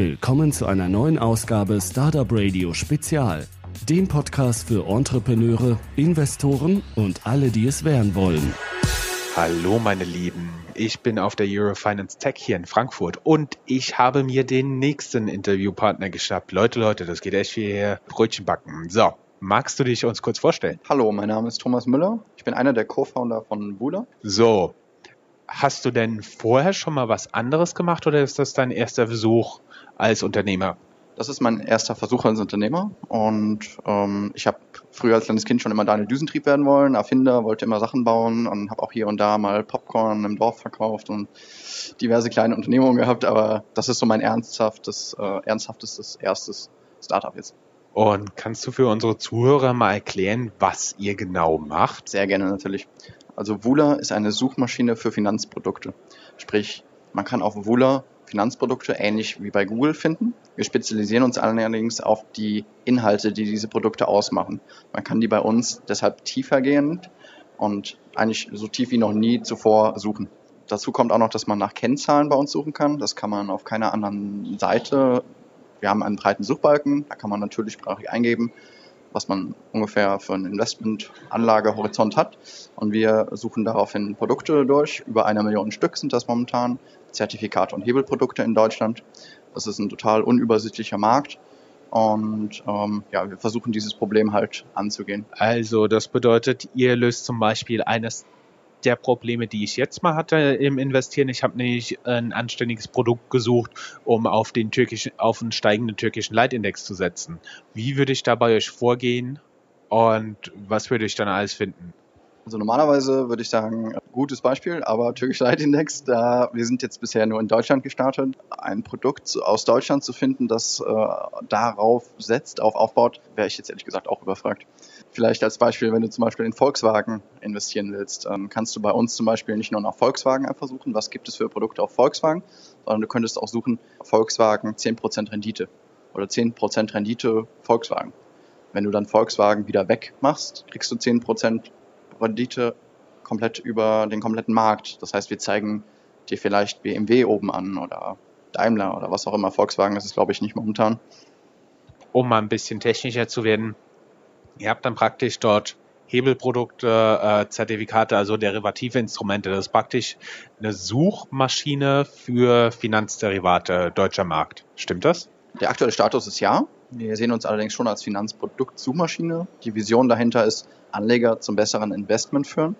Willkommen zu einer neuen Ausgabe Startup Radio Spezial, dem Podcast für Entrepreneure, Investoren und alle, die es werden wollen. Hallo meine Lieben, ich bin auf der Eurofinance Tech hier in Frankfurt und ich habe mir den nächsten Interviewpartner geschnappt. Leute, Leute, das geht echt wie hier Brötchen backen. So, magst du dich uns kurz vorstellen? Hallo, mein Name ist Thomas Müller. Ich bin einer der Co-Founder von Bula. So, hast du denn vorher schon mal was anderes gemacht oder ist das dein erster Versuch als Unternehmer? Das ist mein erster Versuch als Unternehmer und ähm, ich habe früher als kleines Kind schon immer Daniel Düsentrieb werden wollen, Erfinder, wollte immer Sachen bauen und habe auch hier und da mal Popcorn im Dorf verkauft und diverse kleine Unternehmungen gehabt, aber das ist so mein ernsthaftes, äh, ernsthaftes erstes Startup jetzt. Und kannst du für unsere Zuhörer mal erklären, was ihr genau macht? Sehr gerne natürlich. Also Wula ist eine Suchmaschine für Finanzprodukte. Sprich, man kann auf Wula Finanzprodukte ähnlich wie bei Google finden. Wir spezialisieren uns allerdings auf die Inhalte, die diese Produkte ausmachen. Man kann die bei uns deshalb tiefergehend und eigentlich so tief wie noch nie zuvor suchen. Dazu kommt auch noch, dass man nach Kennzahlen bei uns suchen kann. Das kann man auf keiner anderen Seite. Wir haben einen breiten Suchbalken, da kann man natürlich sprachlich eingeben, was man ungefähr für einen Investmentanlagehorizont hat. Und wir suchen daraufhin Produkte durch. Über eine Million Stück sind das momentan. Zertifikate und Hebelprodukte in Deutschland. Das ist ein total unübersichtlicher Markt. Und ähm, ja, wir versuchen dieses Problem halt anzugehen. Also das bedeutet, ihr löst zum Beispiel eines der Probleme, die ich jetzt mal hatte im Investieren. Ich habe nämlich ein anständiges Produkt gesucht, um auf den türkischen, auf einen steigenden türkischen Leitindex zu setzen. Wie würde ich da bei euch vorgehen und was würde ich dann alles finden? Also normalerweise würde ich sagen, gutes Beispiel, aber Türkischer Leitindex, da wir sind jetzt bisher nur in Deutschland gestartet, ein Produkt aus Deutschland zu finden, das äh, darauf setzt, auf aufbaut, wäre ich jetzt ehrlich gesagt auch überfragt. Vielleicht als Beispiel, wenn du zum Beispiel in Volkswagen investieren willst, ähm, kannst du bei uns zum Beispiel nicht nur nach Volkswagen einfach suchen, was gibt es für Produkte auf Volkswagen, sondern du könntest auch suchen, Volkswagen 10% Rendite oder 10% Rendite Volkswagen. Wenn du dann Volkswagen wieder wegmachst, kriegst du 10% Rendite komplett über den kompletten Markt. Das heißt, wir zeigen dir vielleicht BMW oben an oder Daimler oder was auch immer. Volkswagen das ist glaube ich, nicht momentan. Um mal ein bisschen technischer zu werden, ihr habt dann praktisch dort Hebelprodukte, äh, Zertifikate, also derivative Instrumente. Das ist praktisch eine Suchmaschine für Finanzderivate deutscher Markt. Stimmt das? Der aktuelle Status ist ja. Wir sehen uns allerdings schon als Finanzprodukt-Suchmaschine. Die Vision dahinter ist, Anleger zum besseren Investment führen.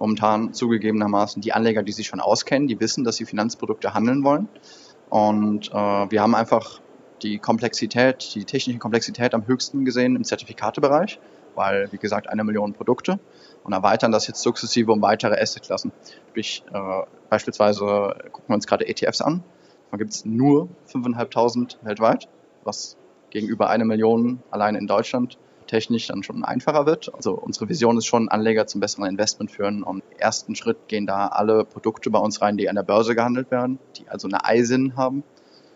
Momentan zugegebenermaßen die Anleger, die sich schon auskennen, die wissen, dass sie Finanzprodukte handeln wollen. Und äh, wir haben einfach die Komplexität, die technische Komplexität am höchsten gesehen im Zertifikatebereich, weil, wie gesagt, eine Million Produkte und erweitern das jetzt sukzessive um weitere Assetklassen. Sprich, äh, beispielsweise gucken wir uns gerade ETFs an. Da gibt es nur 5.500 weltweit, was gegenüber einer Million allein in Deutschland technisch dann schon einfacher wird. Also unsere Vision ist schon, Anleger zum besseren Investment führen. Und im ersten Schritt gehen da alle Produkte bei uns rein, die an der Börse gehandelt werden, die also eine ISIN haben.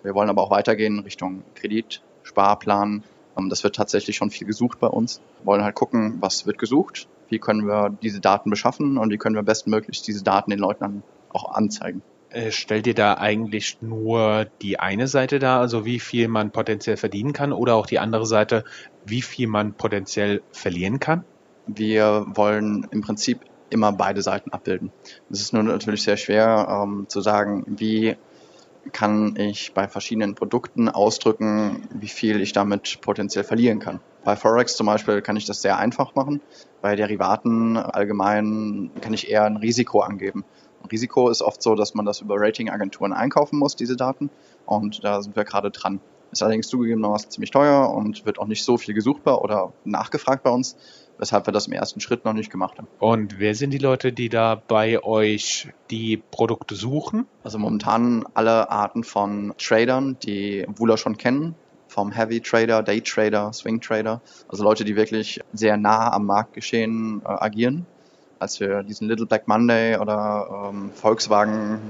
Wir wollen aber auch weitergehen Richtung Kredit, Sparplan. Ähm, das wird tatsächlich schon viel gesucht bei uns. Wir wollen halt gucken, was wird gesucht, wie können wir diese Daten beschaffen und wie können wir bestmöglich diese Daten den Leuten auch anzeigen. Äh, stellt ihr da eigentlich nur die eine Seite dar, also wie viel man potenziell verdienen kann, oder auch die andere Seite, wie viel man potenziell verlieren kann? Wir wollen im Prinzip immer beide Seiten abbilden. Es ist nur natürlich sehr schwer ähm, zu sagen, wie kann ich bei verschiedenen Produkten ausdrücken, wie viel ich damit potenziell verlieren kann. Bei Forex zum Beispiel kann ich das sehr einfach machen. Bei Derivaten allgemein kann ich eher ein Risiko angeben. Risiko ist oft so, dass man das über Ratingagenturen einkaufen muss, diese Daten. Und da sind wir gerade dran. Ist allerdings zugegebenermaßen ziemlich teuer und wird auch nicht so viel gesucht oder nachgefragt bei uns, weshalb wir das im ersten Schritt noch nicht gemacht haben. Und wer sind die Leute, die da bei euch die Produkte suchen? Also momentan alle Arten von Tradern, die Wula schon kennen, vom Heavy Trader, Day Trader, Swing Trader, also Leute, die wirklich sehr nah am Marktgeschehen äh, agieren als wir diesen Little Black Monday oder ähm, Volkswagen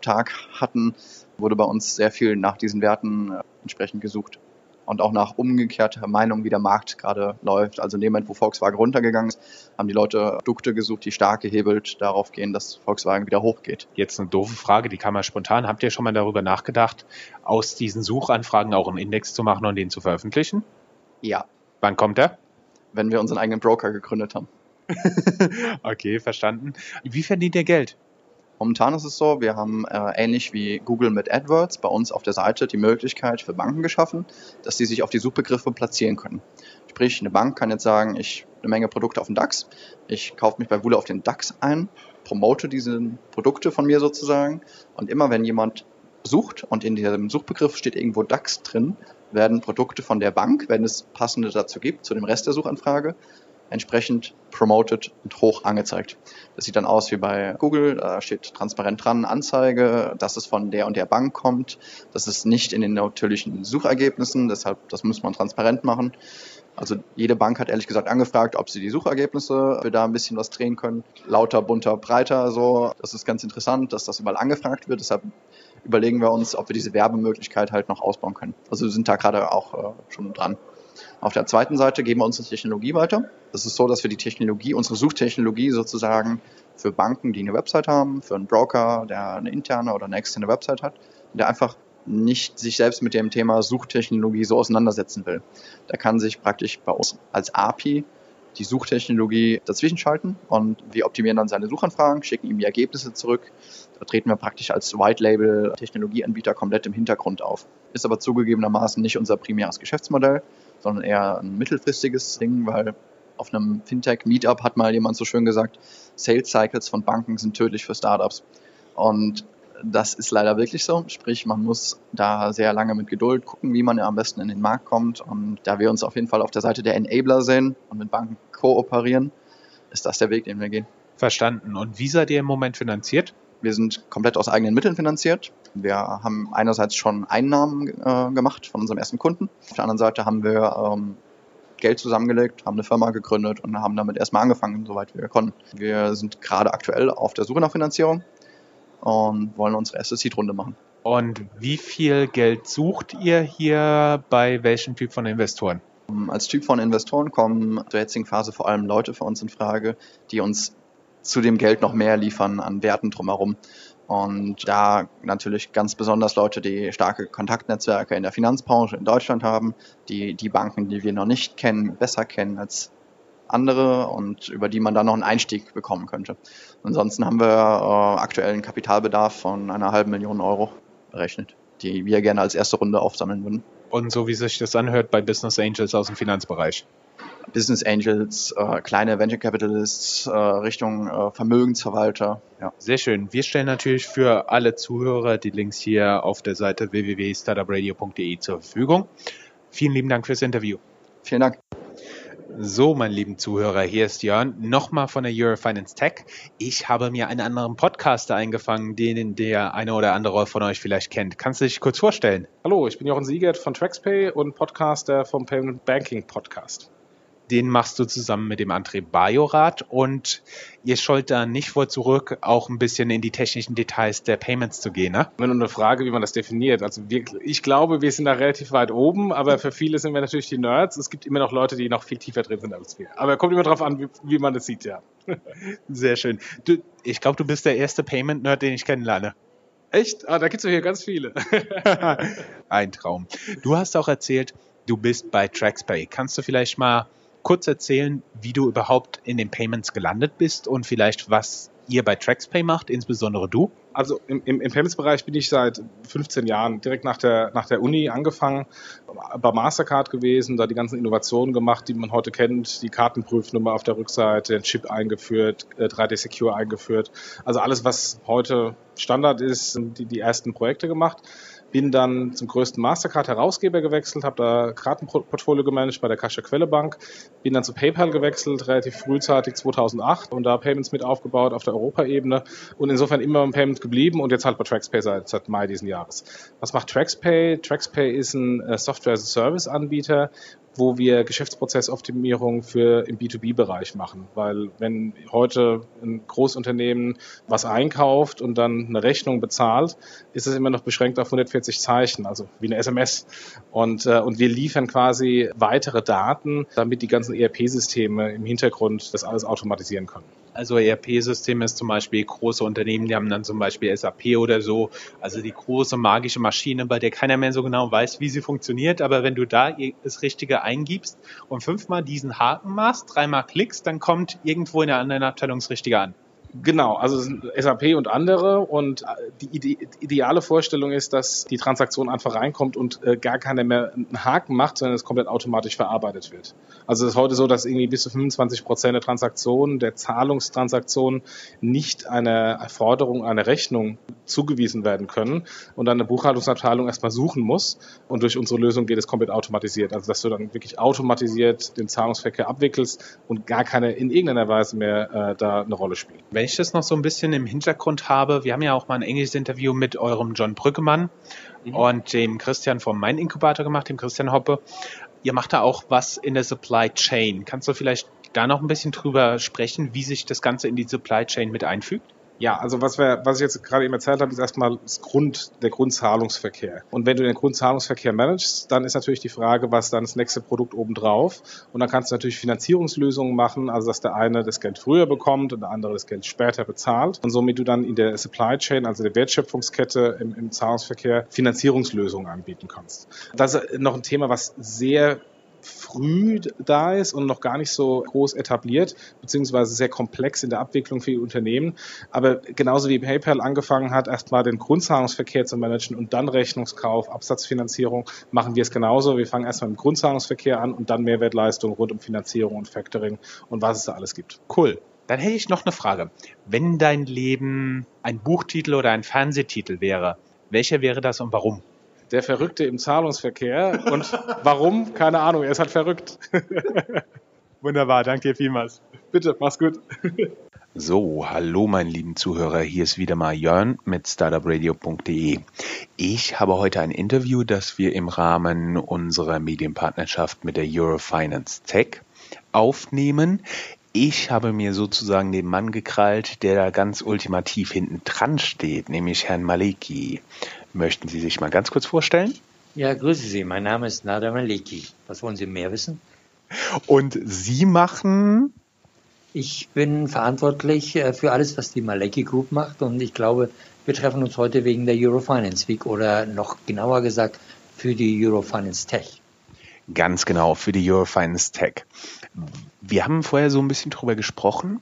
Tag hatten, wurde bei uns sehr viel nach diesen Werten äh, entsprechend gesucht. und auch nach umgekehrter Meinung, wie der Markt gerade läuft. Also in dem Moment, wo Volkswagen runtergegangen ist, haben die Leute Produkte gesucht, die stark gehebelt darauf gehen, dass Volkswagen wieder hochgeht. Jetzt eine doofe Frage, die kann man spontan. Habt ihr schon mal darüber nachgedacht, aus diesen Suchanfragen auch einen Index zu machen und den zu veröffentlichen? Ja. Wann kommt er? Wenn wir unseren eigenen Broker gegründet haben. okay, verstanden. Wie verdient ihr Geld? Momentan ist es so, wir haben äh, ähnlich wie Google mit AdWords bei uns auf der Seite die Möglichkeit für Banken geschaffen, dass sie sich auf die Suchbegriffe platzieren können. Sprich, eine Bank kann jetzt sagen, ich eine Menge Produkte auf den DAX, ich kaufe mich bei Wule auf den DAX ein, promote diese Produkte von mir sozusagen und immer wenn jemand sucht und in diesem Suchbegriff steht irgendwo DAX drin, werden Produkte von der Bank, wenn es passende dazu gibt, zu dem Rest der Suchanfrage, entsprechend promoted und hoch angezeigt. Das sieht dann aus wie bei Google, da steht transparent dran, Anzeige, dass es von der und der Bank kommt. Das ist nicht in den natürlichen Suchergebnissen, deshalb, das muss man transparent machen. Also jede Bank hat ehrlich gesagt angefragt, ob sie die Suchergebnisse für da ein bisschen was drehen können. Lauter, bunter, breiter, so. Das ist ganz interessant, dass das überall angefragt wird. Deshalb überlegen wir uns, ob wir diese Werbemöglichkeit halt noch ausbauen können. Also wir sind da gerade auch äh, schon dran. Auf der zweiten Seite geben wir unsere Technologie weiter. Das ist so, dass wir die Technologie, unsere Suchtechnologie sozusagen für Banken, die eine Website haben, für einen Broker, der eine interne oder eine externe Website hat, der einfach nicht sich selbst mit dem Thema Suchtechnologie so auseinandersetzen will. Der kann sich praktisch bei uns als API die Suchtechnologie dazwischen schalten und wir optimieren dann seine Suchanfragen, schicken ihm die Ergebnisse zurück. Da treten wir praktisch als White Label Technologieanbieter komplett im Hintergrund auf. Ist aber zugegebenermaßen nicht unser primäres Geschäftsmodell, sondern eher ein mittelfristiges Ding, weil auf einem Fintech-Meetup hat mal jemand so schön gesagt, Sales Cycles von Banken sind tödlich für Startups. Und das ist leider wirklich so. Sprich, man muss da sehr lange mit Geduld gucken, wie man ja am besten in den Markt kommt. Und da wir uns auf jeden Fall auf der Seite der Enabler sehen und mit Banken kooperieren, ist das der Weg, den wir gehen. Verstanden. Und wie seid ihr im Moment finanziert? Wir sind komplett aus eigenen Mitteln finanziert. Wir haben einerseits schon Einnahmen äh, gemacht von unserem ersten Kunden. Auf der anderen Seite haben wir ähm, Geld zusammengelegt, haben eine Firma gegründet und haben damit erstmal angefangen, soweit wir konnten. Wir sind gerade aktuell auf der Suche nach Finanzierung und wollen unsere erste Seed-Runde machen. Und wie viel Geld sucht ihr hier bei welchem Typ von Investoren? Als Typ von Investoren kommen zur jetzigen Phase vor allem Leute für uns in Frage, die uns zu dem Geld noch mehr liefern an Werten drumherum. Und da natürlich ganz besonders Leute, die starke Kontaktnetzwerke in der Finanzbranche in Deutschland haben, die die Banken, die wir noch nicht kennen, besser kennen als andere und über die man dann noch einen Einstieg bekommen könnte. Ansonsten haben wir äh, aktuell einen Kapitalbedarf von einer halben Million Euro berechnet, die wir gerne als erste Runde aufsammeln würden. Und so wie sich das anhört bei Business Angels aus dem Finanzbereich. Business Angels, äh, kleine Venture Capitalists, äh, Richtung äh, Vermögensverwalter. Ja. Sehr schön. Wir stellen natürlich für alle Zuhörer die Links hier auf der Seite www.startupradio.de zur Verfügung. Vielen lieben Dank fürs Interview. Vielen Dank. So, meine lieben Zuhörer, hier ist Jörn, nochmal von der Eurofinance Tech. Ich habe mir einen anderen Podcaster eingefangen, den der eine oder andere von euch vielleicht kennt. Kannst du dich kurz vorstellen? Hallo, ich bin Jochen Siegert von TraxPay und Podcaster vom Payment Banking Podcast den machst du zusammen mit dem André Bajorat und ihr schollt da nicht vor zurück, auch ein bisschen in die technischen Details der Payments zu gehen, ne? Nur eine Frage, wie man das definiert. Also wir, ich glaube, wir sind da relativ weit oben, aber für viele sind wir natürlich die Nerds. Es gibt immer noch Leute, die noch viel tiefer drin sind als wir. Aber kommt immer drauf an, wie, wie man das sieht, ja. Sehr schön. Du, ich glaube, du bist der erste Payment-Nerd, den ich kennenlerne. Echt? Ah, da gibt's ja hier ganz viele. Ein Traum. Du hast auch erzählt, du bist bei TraxPay. Kannst du vielleicht mal kurz erzählen, wie du überhaupt in den Payments gelandet bist und vielleicht was ihr bei TraxPay macht, insbesondere du? Also im, im, im Payments-Bereich bin ich seit 15 Jahren direkt nach der, nach der Uni angefangen, bei Mastercard gewesen, da die ganzen Innovationen gemacht, die man heute kennt, die Kartenprüfnummer auf der Rückseite, den Chip eingeführt, 3D äh, Secure eingeführt. Also alles, was heute Standard ist, die, die ersten Projekte gemacht bin dann zum größten Mastercard-Herausgeber gewechselt, habe da Kartenportfolio gemanagt bei der Kascha Quelle Bank, bin dann zu PayPal gewechselt, relativ frühzeitig 2008 und da Payments mit aufgebaut auf der Europaebene und insofern immer im Payment geblieben und jetzt halt bei TraxPay seit, seit Mai diesen Jahres. Was macht TraxPay? TraxPay ist ein äh, Software-as-a-Service-Anbieter, wo wir Geschäftsprozessoptimierung für im B2B-Bereich machen. Weil wenn heute ein Großunternehmen was einkauft und dann eine Rechnung bezahlt, ist es immer noch beschränkt auf 140 48 Zeichen, also wie eine SMS. Und, äh, und wir liefern quasi weitere Daten, damit die ganzen ERP-Systeme im Hintergrund das alles automatisieren können. Also ERP-System ist zum Beispiel große Unternehmen, die haben dann zum Beispiel SAP oder so, also die große magische Maschine, bei der keiner mehr so genau weiß, wie sie funktioniert. Aber wenn du da das Richtige eingibst und fünfmal diesen Haken machst, dreimal klickst, dann kommt irgendwo in der anderen Abteilung das Richtige an. Genau, also SAP und andere und äh, die ideale Vorstellung ist, dass die Transaktion einfach reinkommt und äh, gar keiner mehr einen Haken macht, sondern es komplett automatisch verarbeitet wird. Also es ist heute so, dass irgendwie bis zu 25 Prozent der Transaktionen, der Zahlungstransaktionen nicht einer Erforderung, einer Rechnung zugewiesen werden können und dann eine Buchhaltungsabteilung erstmal suchen muss und durch unsere Lösung geht es komplett automatisiert. Also dass du dann wirklich automatisiert den Zahlungsverkehr abwickelst und gar keine in irgendeiner Weise mehr äh, da eine Rolle spielt wenn ich das noch so ein bisschen im Hintergrund habe, wir haben ja auch mal ein englisches Interview mit eurem John Brückemann mhm. und dem Christian vom Mein Inkubator gemacht, dem Christian Hoppe. Ihr macht da auch was in der Supply Chain. Kannst du vielleicht da noch ein bisschen drüber sprechen, wie sich das Ganze in die Supply Chain mit einfügt? Ja, also was wir, was ich jetzt gerade eben erzählt habe, ist erstmal das Grund, der Grundzahlungsverkehr. Und wenn du den Grundzahlungsverkehr managst, dann ist natürlich die Frage, was dann das nächste Produkt obendrauf. Und dann kannst du natürlich Finanzierungslösungen machen, also dass der eine das Geld früher bekommt und der andere das Geld später bezahlt. Und somit du dann in der Supply Chain, also der Wertschöpfungskette im, im Zahlungsverkehr, Finanzierungslösungen anbieten kannst. Das ist noch ein Thema, was sehr früh da ist und noch gar nicht so groß etabliert, beziehungsweise sehr komplex in der Abwicklung für die Unternehmen. Aber genauso wie PayPal angefangen hat, erstmal den Grundzahlungsverkehr zu managen und dann Rechnungskauf, Absatzfinanzierung, machen wir es genauso. Wir fangen erstmal im Grundzahlungsverkehr an und dann Mehrwertleistungen rund um Finanzierung und Factoring und was es da alles gibt. Cool. Dann hätte ich noch eine Frage. Wenn dein Leben ein Buchtitel oder ein Fernsehtitel wäre, welcher wäre das und warum? Der Verrückte im Zahlungsverkehr. Und warum? Keine Ahnung, er ist halt verrückt. Wunderbar, danke vielmals. Bitte, mach's gut. So, hallo meine lieben Zuhörer, hier ist wieder mal Jörn mit startupradio.de. Ich habe heute ein Interview, das wir im Rahmen unserer Medienpartnerschaft mit der Eurofinance Tech aufnehmen. Ich habe mir sozusagen den Mann gekrallt, der da ganz ultimativ hinten dran steht, nämlich Herrn Maleki. Möchten Sie sich mal ganz kurz vorstellen? Ja, grüße Sie. Mein Name ist Nada Maleki. Was wollen Sie mehr wissen? Und Sie machen? Ich bin verantwortlich äh, für alles, was die Maleki Group macht. Und ich glaube, wir treffen uns heute wegen der Eurofinance Week oder noch genauer gesagt für die Eurofinance Tech. Ganz genau, für die Eurofinance Tech. Wir haben vorher so ein bisschen drüber gesprochen,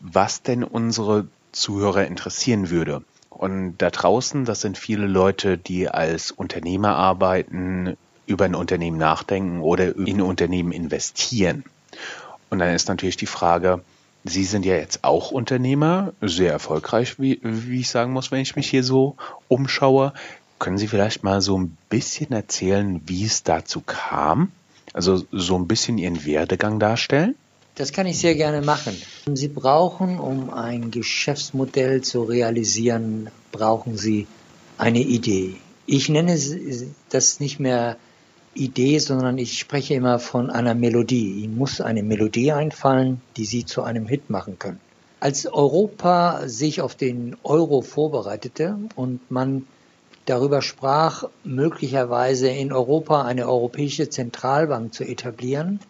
was denn unsere Zuhörer interessieren würde. Und da draußen, das sind viele Leute, die als Unternehmer arbeiten, über ein Unternehmen nachdenken oder in Unternehmen investieren. Und dann ist natürlich die Frage, Sie sind ja jetzt auch Unternehmer, sehr erfolgreich, wie, wie ich sagen muss, wenn ich mich hier so umschaue. Können Sie vielleicht mal so ein bisschen erzählen, wie es dazu kam? Also so ein bisschen Ihren Werdegang darstellen? Das kann ich sehr gerne machen. Sie brauchen, um ein Geschäftsmodell zu realisieren, brauchen Sie eine Idee. Ich nenne das nicht mehr Idee, sondern ich spreche immer von einer Melodie. Ihnen muss eine Melodie einfallen, die Sie zu einem Hit machen können. Als Europa sich auf den Euro vorbereitete und man darüber sprach, möglicherweise in Europa eine europäische Zentralbank zu etablieren,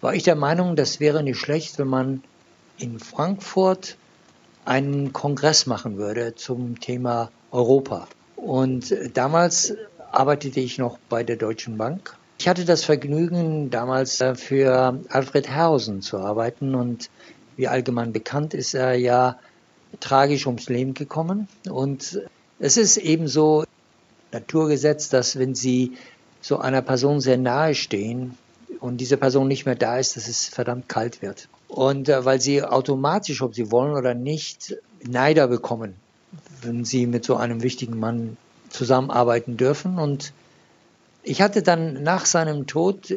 war ich der Meinung, das wäre nicht schlecht, wenn man in Frankfurt einen Kongress machen würde zum Thema Europa. Und damals arbeitete ich noch bei der Deutschen Bank. Ich hatte das Vergnügen, damals für Alfred Herrhausen zu arbeiten und wie allgemein bekannt ist er ja tragisch ums Leben gekommen. Und es ist ebenso Naturgesetz, dass wenn Sie so einer Person sehr nahe stehen, und diese Person nicht mehr da ist, dass es verdammt kalt wird. Und äh, weil sie automatisch, ob sie wollen oder nicht, Neider bekommen, wenn sie mit so einem wichtigen Mann zusammenarbeiten dürfen. Und ich hatte dann nach seinem Tod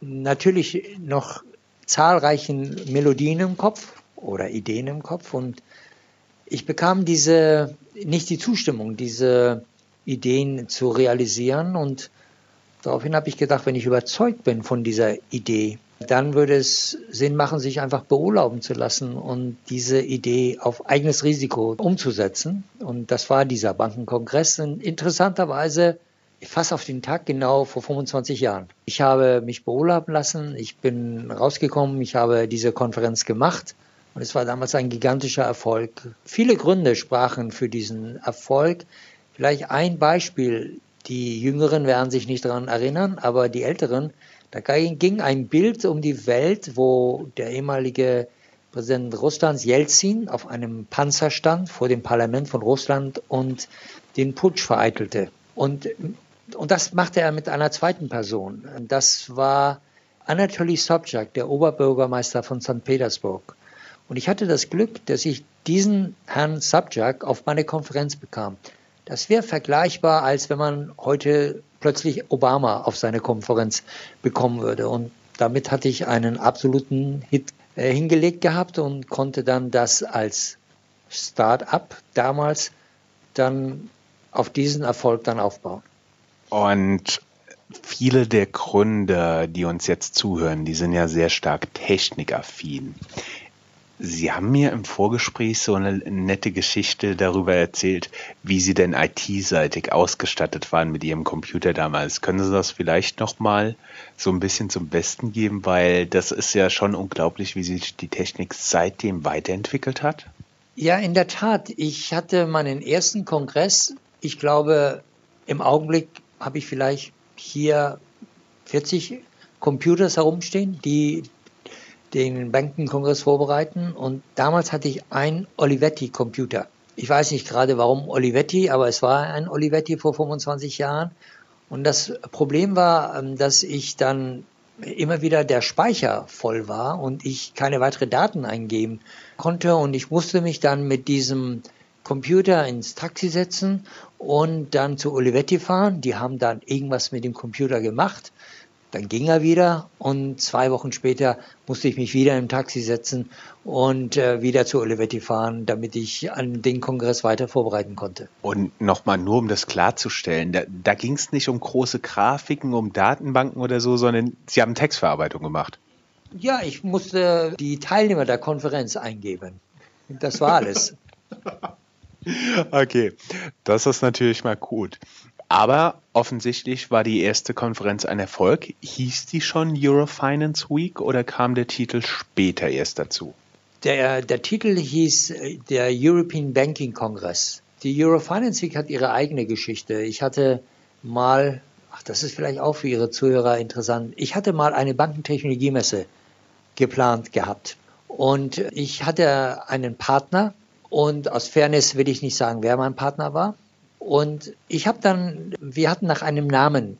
natürlich noch zahlreichen Melodien im Kopf oder Ideen im Kopf und ich bekam diese, nicht die Zustimmung, diese Ideen zu realisieren und Daraufhin habe ich gedacht, wenn ich überzeugt bin von dieser Idee, dann würde es Sinn machen, sich einfach beurlauben zu lassen und diese Idee auf eigenes Risiko umzusetzen. Und das war dieser Bankenkongress. Und interessanterweise fast auf den Tag genau vor 25 Jahren. Ich habe mich beurlauben lassen, ich bin rausgekommen, ich habe diese Konferenz gemacht und es war damals ein gigantischer Erfolg. Viele Gründe sprachen für diesen Erfolg. Vielleicht ein Beispiel, die Jüngeren werden sich nicht daran erinnern, aber die Älteren, da ging ein Bild um die Welt, wo der ehemalige Präsident Russlands Jelzin auf einem Panzer stand vor dem Parlament von Russland und den Putsch vereitelte. Und und das machte er mit einer zweiten Person. Das war Anatoly Sobchak, der Oberbürgermeister von St. Petersburg. Und ich hatte das Glück, dass ich diesen Herrn Sobchak auf meine Konferenz bekam. Das wäre vergleichbar, als wenn man heute plötzlich Obama auf seine Konferenz bekommen würde. Und damit hatte ich einen absoluten Hit äh, hingelegt gehabt und konnte dann das als Start-up damals dann auf diesen Erfolg dann aufbauen. Und viele der Gründer, die uns jetzt zuhören, die sind ja sehr stark technikaffin. Sie haben mir im Vorgespräch so eine nette Geschichte darüber erzählt, wie Sie denn IT-seitig ausgestattet waren mit Ihrem Computer damals. Können Sie das vielleicht noch mal so ein bisschen zum Besten geben, weil das ist ja schon unglaublich, wie sich die Technik seitdem weiterentwickelt hat? Ja, in der Tat. Ich hatte meinen ersten Kongress, ich glaube, im Augenblick habe ich vielleicht hier 40 Computers herumstehen, die den Bankenkongress vorbereiten. Und damals hatte ich einen Olivetti-Computer. Ich weiß nicht gerade warum Olivetti, aber es war ein Olivetti vor 25 Jahren. Und das Problem war, ähm, dass ich dann immer wieder der Speicher voll war und ich keine weitere Daten eingeben konnte. Und ich musste mich dann mit diesem Computer ins Taxi setzen und dann zu Olivetti fahren. Die haben dann irgendwas mit dem Computer gemacht. Dann ging er wieder und zwei Wochen später musste ich mich wieder im Taxi setzen und äh, wieder zu Olivetti fahren, damit ich an den Kongress weiter vorbereiten konnte. Und nochmal nur, um das klarzustellen, da, da ging es nicht um große Grafiken, um Datenbanken oder so, sondern Sie haben Textverarbeitung gemacht. Ja, ich musste die Teilnehmer der Konferenz eingeben. Das war alles. Okay, das ist natürlich mal gut. Aber offensichtlich war die erste Konferenz ein Erfolg. Hieß die schon Eurofinance Week oder kam der Titel später erst dazu? Der, der Titel hieß äh, der European Banking Congress. Die Eurofinance Week hat ihre eigene Geschichte. Ich hatte mal, ach, das ist vielleicht auch für Ihre Zuhörer interessant, ich hatte mal eine Bankentechnologiemesse geplant gehabt. Und ich hatte einen Partner, und aus Fairness will ich nicht sagen, wer mein Partner war. Und ich habe dann, wir hatten nach einem Namen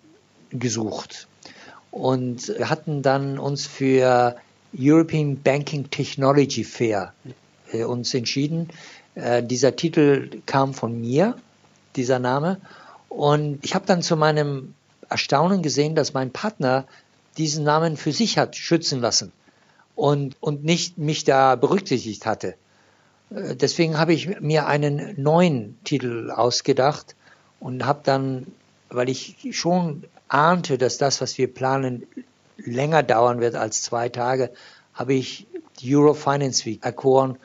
gesucht und hatten dann uns für European Banking Technology Fair äh, uns entschieden. Äh, dieser Titel kam von mir, dieser Name. Und ich habe dann zu meinem Erstaunen gesehen, dass mein Partner diesen Namen für sich hat schützen lassen und, und nicht mich da berücksichtigt hatte. Deswegen habe ich mir einen neuen Titel ausgedacht und habe dann, weil ich schon ahnte, dass das, was wir planen, länger dauern wird als zwei Tage, habe ich die Eurofinance Week erkoren.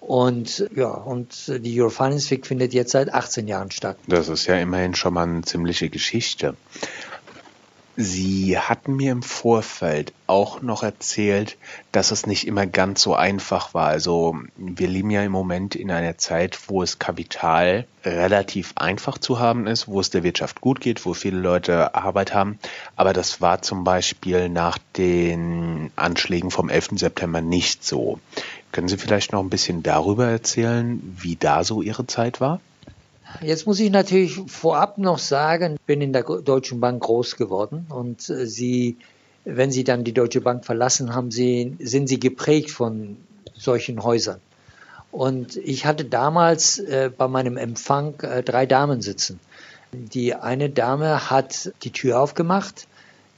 Und ja, und die Eurofinance Week findet jetzt seit 18 Jahren statt. Das ist ja immerhin schon mal eine ziemliche Geschichte. Sie hatten mir im Vorfeld auch noch erzählt, dass es nicht immer ganz so einfach war. Also wir leben ja im Moment in einer Zeit, wo es Kapital relativ einfach zu haben ist, wo es der Wirtschaft gut geht, wo viele Leute Arbeit haben. Aber das war zum Beispiel nach den Anschlägen vom 11. September nicht so. Können Sie vielleicht noch ein bisschen darüber erzählen, wie da so Ihre Zeit war? Jetzt muss ich natürlich vorab noch sagen, ich bin in der Deutschen Bank groß geworden und äh, Sie, wenn Sie dann die Deutsche Bank verlassen haben, Sie, sind Sie geprägt von solchen Häusern. Und ich hatte damals äh, bei meinem Empfang äh, drei Damen sitzen. Die eine Dame hat die Tür aufgemacht,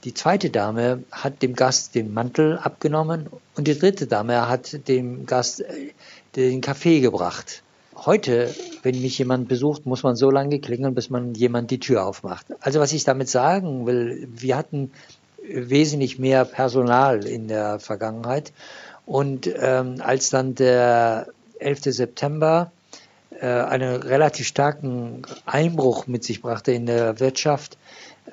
die zweite Dame hat dem Gast den Mantel abgenommen und die dritte Dame hat dem Gast äh, den Kaffee gebracht. Heute, wenn mich jemand besucht, muss man so lange klingeln, bis man jemand die Tür aufmacht. Also was ich damit sagen will, wir hatten wesentlich mehr Personal in der Vergangenheit. Und ähm, als dann der 11. September äh, einen relativ starken Einbruch mit sich brachte in der Wirtschaft,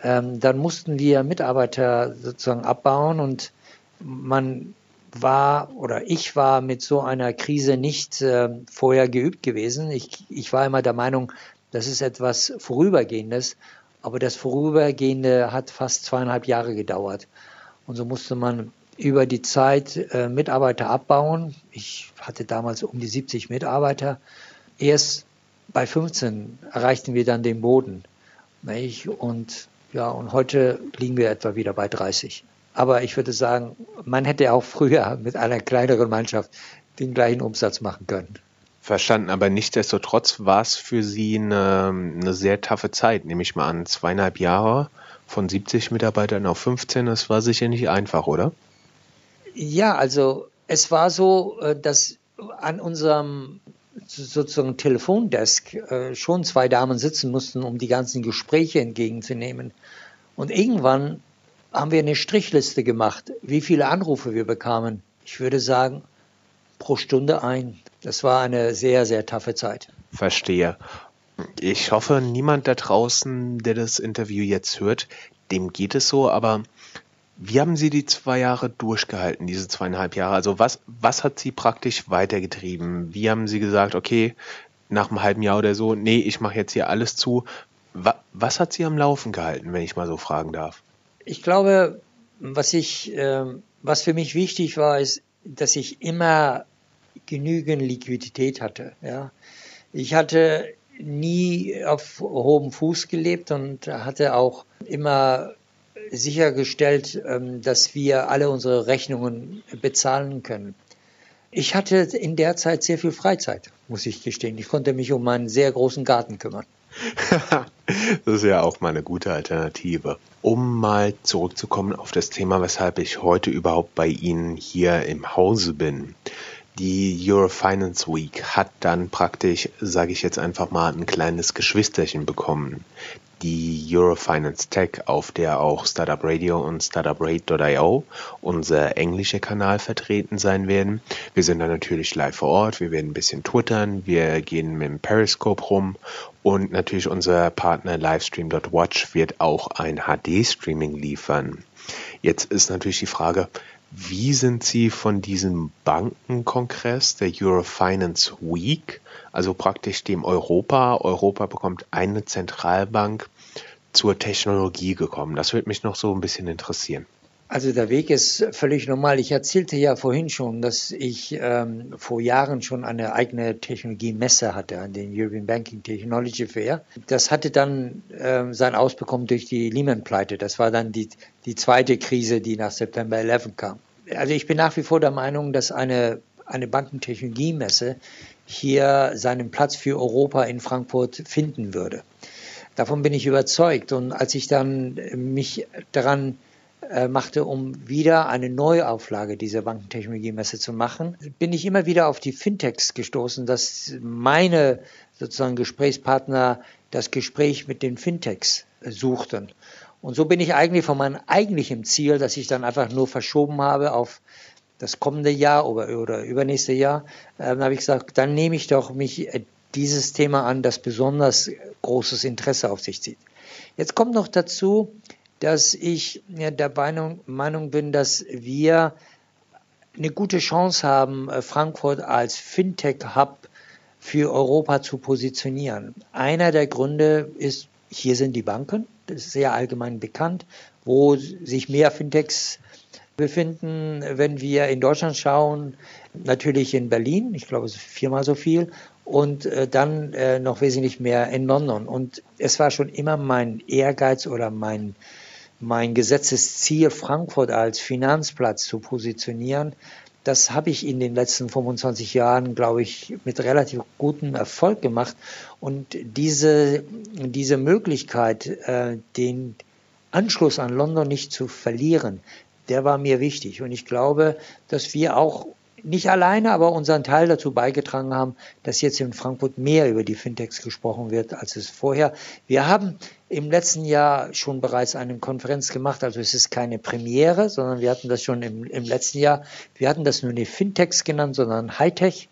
ähm, dann mussten wir Mitarbeiter sozusagen abbauen und man war oder ich war mit so einer Krise nicht äh, vorher geübt gewesen. Ich, ich war immer der Meinung, das ist etwas Vorübergehendes, aber das Vorübergehende hat fast zweieinhalb Jahre gedauert. Und so musste man über die Zeit äh, Mitarbeiter abbauen. Ich hatte damals um die 70 Mitarbeiter. Erst bei 15 erreichten wir dann den Boden. Nicht? Und ja, und heute liegen wir etwa wieder bei 30. Aber ich würde sagen, man hätte auch früher mit einer kleineren Mannschaft den gleichen Umsatz machen können. Verstanden, aber nichtsdestotrotz war es für Sie eine, eine sehr taffe Zeit, nehme ich mal an. Zweieinhalb Jahre von 70 Mitarbeitern auf 15, das war sicher nicht einfach, oder? Ja, also es war so, äh, dass an unserem sozusagen Telefondesk äh, schon zwei Damen sitzen mussten, um die ganzen Gespräche entgegenzunehmen. Und irgendwann haben wir eine Strichliste gemacht, wie viele Anrufe wir bekamen. Ich würde sagen, pro Stunde ein. Das war eine sehr, sehr taffe Zeit. Verstehe. Ich hoffe, niemand da draußen, der das Interview jetzt hört, dem geht es so, aber wie haben Sie die zwei Jahre durchgehalten, diese zweieinhalb Jahre? Also was, was hat Sie praktisch weitergetrieben? Wie haben Sie gesagt, okay, nach einem halben Jahr oder so, nee, ich mache jetzt hier alles zu. Was, was hat Sie am Laufen gehalten, wenn ich mal so fragen darf? Ich glaube, was ich, äh, was für mich wichtig war, ist, dass ich immer genügend Liquidität hatte. Ja, ich hatte nie auf hohem Fuß gelebt und hatte auch immer sichergestellt, ähm, dass wir alle unsere Rechnungen bezahlen können. Ich hatte in der Zeit sehr viel Freizeit, muss ich gestehen. Ich konnte mich um meinen sehr großen Garten kümmern. das ist ja auch mal eine gute Alternative. Um mal zurückzukommen auf das Thema, weshalb ich heute überhaupt bei Ihnen hier im Hause bin. Die Eurofinance Week hat dann praktisch, sage ich jetzt einfach mal, ein kleines Geschwisterchen bekommen die Eurofinance Tech, auf der auch Startup Radio und StartupRate.io, unser englischer Kanal, vertreten sein werden. Wir sind dann natürlich live vor Ort, wir werden ein bisschen twittern, wir gehen mit dem Periscope rum und natürlich unser Partner Livestream.watch wird auch ein HD-Streaming liefern. Jetzt ist natürlich die Frage, wie sind Sie von diesem Bankenkongress der Eurofinance Week, also praktisch dem Europa, Europa bekommt eine Zentralbank, zur Technologie gekommen? Das würde mich noch so ein bisschen interessieren. Also der Weg ist völlig normal. Ich erzählte ja vorhin schon, dass ich ähm, vor Jahren schon eine eigene Technologiemesse hatte, an den European Banking Technology Fair. Das hatte dann ähm, sein Ausbekommen durch die Lehman-Pleite. Das war dann die, die zweite Krise, die nach September 11 kam. Also ich bin nach wie vor der Meinung, dass eine, eine Bankentechnologiemesse hier seinen Platz für Europa in Frankfurt finden würde. Davon bin ich überzeugt. Und als ich dann mich daran äh, machte, um wieder eine Neuauflage dieser Bankentechnologiemesse zu machen, bin ich immer wieder auf die Fintechs gestoßen, dass meine sozusagen Gesprächspartner das Gespräch mit den Fintechs suchten. Und so bin ich eigentlich von meinem eigentlichen Ziel, das ich dann einfach nur verschoben habe auf das kommende Jahr oder, oder übernächste Jahr, äh, habe ich gesagt, dann nehme ich doch mich dieses Thema an, das besonders großes Interesse auf sich zieht. Jetzt kommt noch dazu, dass ich der Meinung bin, dass wir eine gute Chance haben, äh, Frankfurt als Fintech-Hub für Europa zu positionieren. Einer der Gründe ist, hier sind die Banken, das ist sehr allgemein bekannt, wo sich mehr Fintechs befinden. Wenn wir in Deutschland schauen, natürlich in Berlin, ich glaube es ist viermal so viel, und äh, dann äh, noch wesentlich mehr in London. Und es war schon immer mein Ehrgeiz oder mein, mein gesetztes Ziel, Frankfurt als Finanzplatz zu positionieren. Das habe ich in den letzten 25 Jahren, glaube ich, mit relativ gutem Erfolg gemacht. Und diese, diese Möglichkeit, äh, den Anschluss an London nicht zu verlieren, der war mir wichtig. Und ich glaube, dass wir auch nicht alleine, aber unseren Teil dazu beigetragen haben, dass jetzt in Frankfurt mehr über die Fintechs gesprochen wird, als es vorher. Wir haben im letzten Jahr schon bereits eine Konferenz gemacht. Also es ist keine Premiere, sondern wir hatten das schon im, im letzten Jahr. Wir hatten das nur nicht Fintechs genannt, sondern Hightech.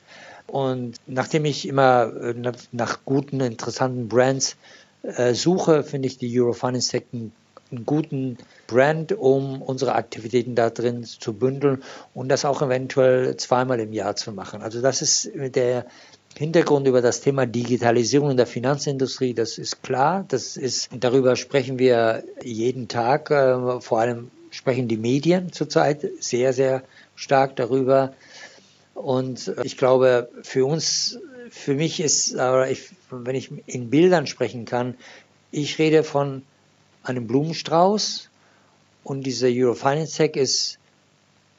Und nachdem ich immer äh, nach guten, interessanten Brands äh, suche, finde ich die Eurofinance Tech einen, einen guten Brand, um unsere Aktivitäten da drin zu bündeln und das auch eventuell zweimal im Jahr zu machen. Also das ist der Hintergrund über das Thema Digitalisierung in der Finanzindustrie, das ist klar. Das ist, darüber sprechen wir jeden Tag. Äh, vor allem sprechen die Medien zurzeit sehr, sehr stark darüber. Und ich glaube, für uns, für mich ist, ich, wenn ich in Bildern sprechen kann, ich rede von einem Blumenstrauß und dieser Eurofinance Tech ist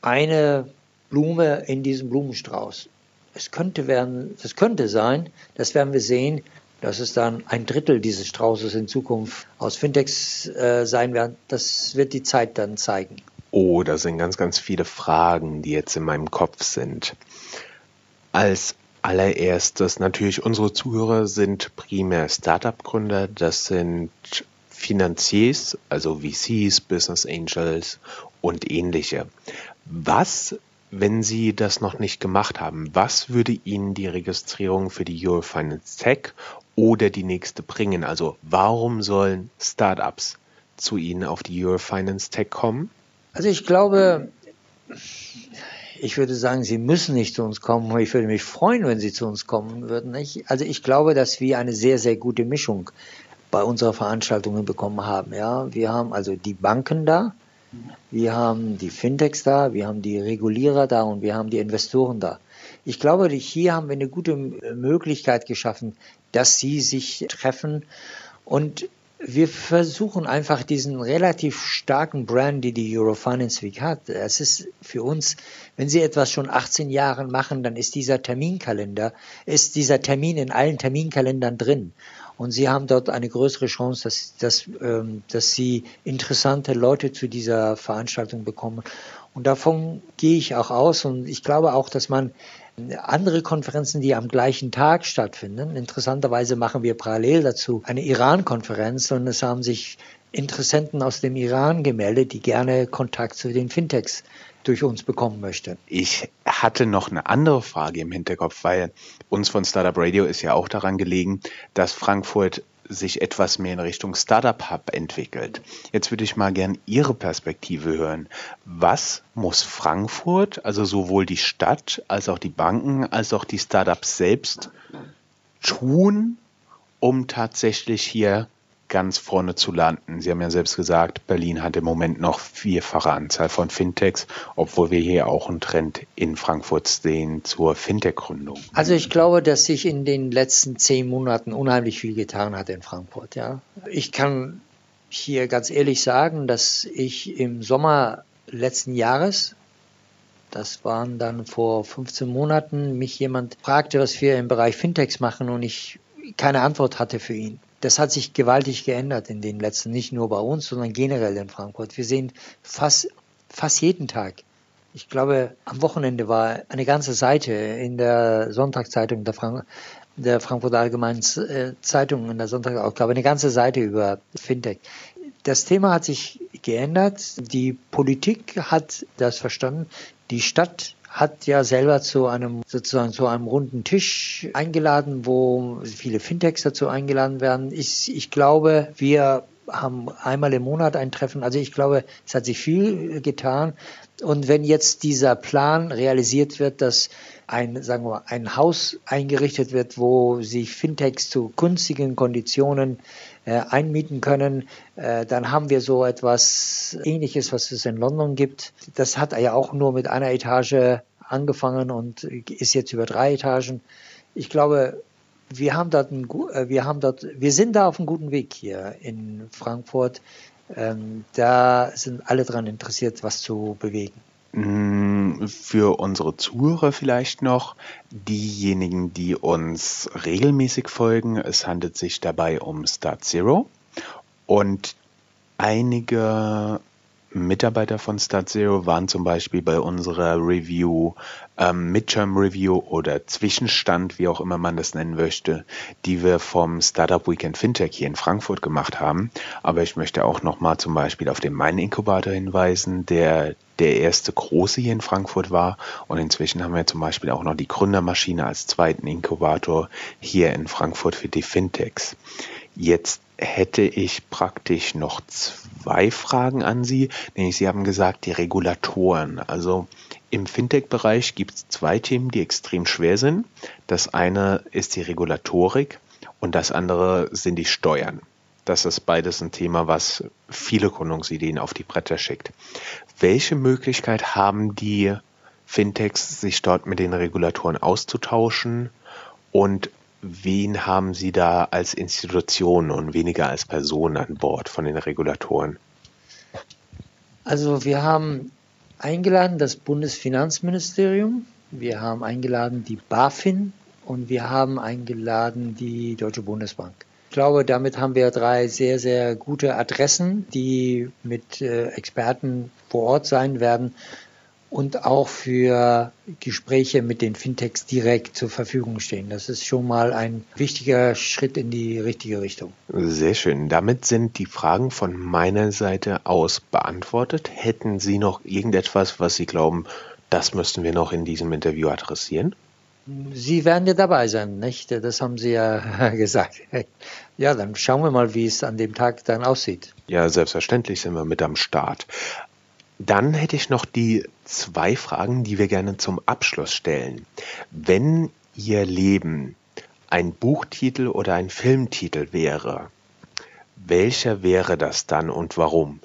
eine Blume in diesem Blumenstrauß. Es könnte werden, das könnte sein, das werden wir sehen, dass es dann ein Drittel dieses Straußes in Zukunft aus Fintechs äh, sein werden. Das wird die Zeit dann zeigen. Oh, da sind ganz, ganz viele Fragen, die jetzt in meinem Kopf sind. Als allererstes natürlich unsere Zuhörer sind primär Startup-Gründer, das sind Finanziers, also VCs, Business Angels und ähnliche. Was wenn Sie das noch nicht gemacht haben, was würde Ihnen die Registrierung für die Eurofinance Tech oder die nächste bringen? Also warum sollen Startups zu Ihnen auf die Eurofinance Tech kommen? Also ich glaube, ich würde sagen, Sie müssen nicht zu uns kommen. Ich würde mich freuen, wenn Sie zu uns kommen würden. Also ich glaube, dass wir eine sehr, sehr gute Mischung bei unserer Veranstaltungen bekommen haben. Ja, wir haben also die Banken da, wir haben die Fintechs da, wir haben die Regulierer da und wir haben die Investoren da. Ich glaube, hier haben wir eine gute Möglichkeit geschaffen, dass sie sich treffen und wir versuchen einfach diesen relativ starken Brand, die die Eurofinance Week hat. Es ist für uns, wenn Sie etwas schon 18 Jahren machen, dann ist dieser Terminkalender, ist dieser Termin in allen Terminkalendern drin. Und sie haben dort eine größere Chance, dass, dass, ähm, dass sie interessante Leute zu dieser Veranstaltung bekommen. Und davon gehe ich auch aus. Und ich glaube auch, dass man andere Konferenzen, die am gleichen Tag stattfinden, interessanterweise machen wir parallel dazu eine Iran-Konferenz und es haben sich Interessenten aus dem Iran gemeldet, die gerne Kontakt zu den Fintechs durch uns bekommen möchte. Ich hatte noch eine andere Frage im Hinterkopf, weil uns von Startup Radio ist ja auch daran gelegen, dass Frankfurt sich etwas mehr in Richtung Startup Hub entwickelt. Jetzt würde ich mal gern Ihre Perspektive hören. Was muss Frankfurt, also sowohl die Stadt als auch die Banken als auch die Startups selbst tun, um tatsächlich hier ganz vorne zu landen. Sie haben ja selbst gesagt, Berlin hat im Moment noch vierfache Anzahl von Fintechs, obwohl wir hier auch einen Trend in Frankfurt sehen zur Fintech-Gründung. Also ich glaube, dass sich in den letzten zehn Monaten unheimlich viel getan hat in Frankfurt. Ja, ich kann hier ganz ehrlich sagen, dass ich im Sommer letzten Jahres das waren dann vor 15 Monaten, mich jemand fragte, was wir im Bereich Fintechs machen und ich keine Antwort hatte für ihn das hat sich gewaltig geändert in den letzten, nicht nur bei uns, sondern generell in Frankfurt. Wir sehen fast, fast jeden Tag. Ich glaube, am Wochenende war eine ganze Seite in der Sonntagszeitung der, Frank der Frankfurter Allgemeinen äh, Zeitung, in der Sonntag, ich glaube, eine ganze Seite über Fintech. Das Thema hat sich geändert. Die Politik hat das verstanden. Die Stadt hat ja selber zu einem sozusagen zu einem runden Tisch eingeladen, wo viele Fintechs dazu eingeladen werden. Ich, ich glaube, wir haben einmal im Monat ein Treffen. Also ich glaube, es hat sich viel getan. Und wenn jetzt dieser Plan realisiert wird, dass ein, sagen wir, ein Haus eingerichtet wird, wo sich Fintechs zu günstigen Konditionen einmieten können, äh, dann haben wir so etwas Ähnliches, was es in London gibt. Das hat ja auch nur mit einer Etage angefangen und ist jetzt über drei Etagen. Ich glaube, wir haben dort, ein, äh, wir haben dort, wir sind da auf einem guten Weg hier in Frankfurt. Ähm, da sind alle daran interessiert, was zu bewegen. Mm, für unsere Zuhörer vielleicht noch, diejenigen, die uns regelmäßig folgen, es handelt sich dabei um Start Zero. Und einige Mitarbeiter von StartZero waren zum Beispiel bei unserer Review, ähm, Midterm Review oder Zwischenstand, wie auch immer man das nennen möchte, die wir vom Startup Weekend Fintech hier in Frankfurt gemacht haben. Aber ich möchte auch nochmal zum Beispiel auf den Mein Inkubator hinweisen, der der erste große hier in Frankfurt war. Und inzwischen haben wir zum Beispiel auch noch die Gründermaschine als zweiten Inkubator hier in Frankfurt für die Fintechs. Jetzt hätte ich praktisch noch zwei Fragen an Sie. Nämlich Sie haben gesagt, die Regulatoren. Also im Fintech-Bereich gibt es zwei Themen, die extrem schwer sind. Das eine ist die Regulatorik und das andere sind die Steuern. Das ist beides ein Thema, was viele Gründungsideen auf die Bretter schickt. Welche Möglichkeit haben die Fintechs, sich dort mit den Regulatoren auszutauschen? Und wen haben Sie da als Institution und weniger als Person an Bord von den Regulatoren? Also wir haben eingeladen das Bundesfinanzministerium, wir haben eingeladen die BaFin und wir haben eingeladen die Deutsche Bundesbank. Ich glaube, damit haben wir drei sehr, sehr gute Adressen, die mit äh, Experten vor Ort sein werden und auch für Gespräche mit den Fintechs direkt zur Verfügung stehen. Das ist schon mal ein wichtiger Schritt in die richtige Richtung. Sehr schön. Damit sind die Fragen von meiner Seite aus beantwortet. Hätten Sie noch irgendetwas, was Sie glauben, das müssten wir noch in diesem Interview adressieren? Sie werden ja dabei sein, nicht? Das haben Sie ja gesagt. Ja, dann schauen wir mal, wie es an dem Tag dann aussieht. Ja, selbstverständlich sind wir mit am Start. Dann hätte ich noch die zwei Fragen, die wir gerne zum Abschluss stellen. Wenn Ihr Leben ein Buchtitel oder ein Filmtitel wäre, welcher wäre das dann und warum?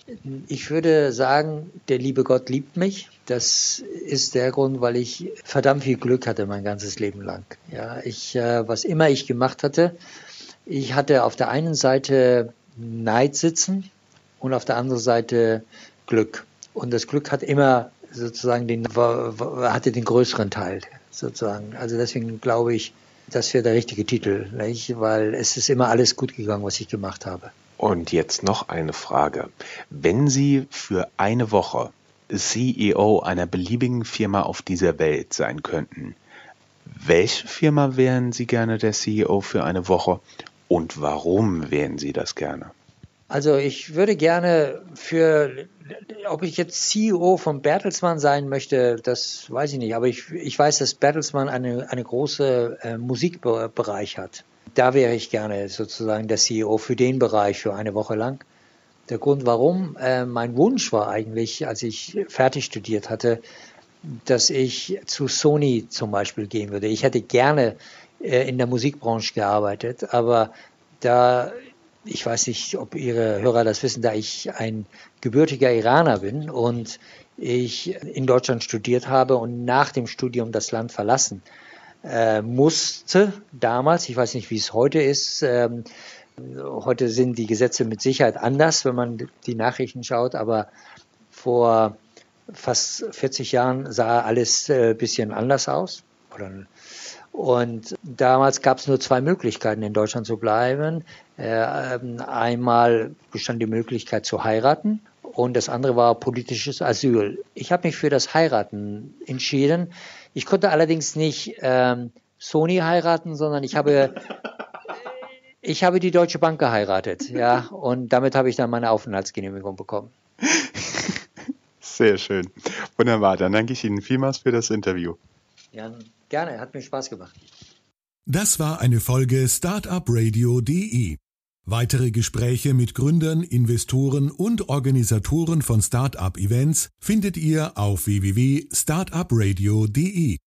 Ich würde sagen, der liebe Gott liebt mich. Das ist der Grund, weil ich verdammt viel Glück hatte mein ganzes Leben lang. Ja, ich, äh, was immer ich gemacht hatte, ich hatte auf der einen Seite Neid sitzen und auf der anderen Seite Glück. Und das Glück hat immer sozusagen den, hatte den größeren Teil sozusagen. Also deswegen glaube ich, das wäre der richtige Titel, nicht? weil es ist immer alles gut gegangen, was ich gemacht habe. Und jetzt noch eine Frage. Wenn Sie für eine Woche CEO einer beliebigen Firma auf dieser Welt sein könnten, welche Firma wären Sie gerne der CEO für eine Woche und warum wären Sie das gerne? Also ich würde gerne für, ob ich jetzt CEO von Bertelsmann sein möchte, das weiß ich nicht. Aber ich, ich weiß, dass Bertelsmann eine, eine große äh, Musikbereich hat. Da wäre ich gerne sozusagen der CEO für den Bereich für eine Woche lang. Der Grund warum, äh, mein Wunsch war eigentlich, als ich fertig studiert hatte, dass ich zu Sony zum Beispiel gehen würde. Ich hätte gerne äh, in der Musikbranche gearbeitet, aber da ich weiß nicht, ob Ihre Hörer das wissen, da ich ein gebürtiger Iraner bin und ich in Deutschland studiert habe und nach dem Studium das Land verlassen äh, musste damals. Ich weiß nicht, wie es heute ist. Ähm, heute sind die Gesetze mit Sicherheit anders, wenn man die Nachrichten schaut, aber vor fast 40 Jahren sah alles ein äh, bisschen anders aus. Und damals gab es nur zwei Möglichkeiten, in Deutschland zu bleiben. Äh, ähm, einmal bestand die Möglichkeit zu heiraten und das andere war politisches Asyl. Ich habe mich für das Heiraten entschieden. Ich konnte allerdings nicht ähm, Sony heiraten, sondern ich habe ich habe die Deutsche Bank geheiratet, ja, und damit habe ich dann meine Aufenthaltsgenehmigung bekommen. Sehr schön. Wunderbar, dann danke ich Ihnen vielmals für das Interview. Ja, gerne, hat mir Spaß gemacht. Das war eine Folge Startupradio.de. Weitere Gespräche mit Gründern, Investoren und Organisatoren von Startup-Events findet ihr auf www.startupradio.de.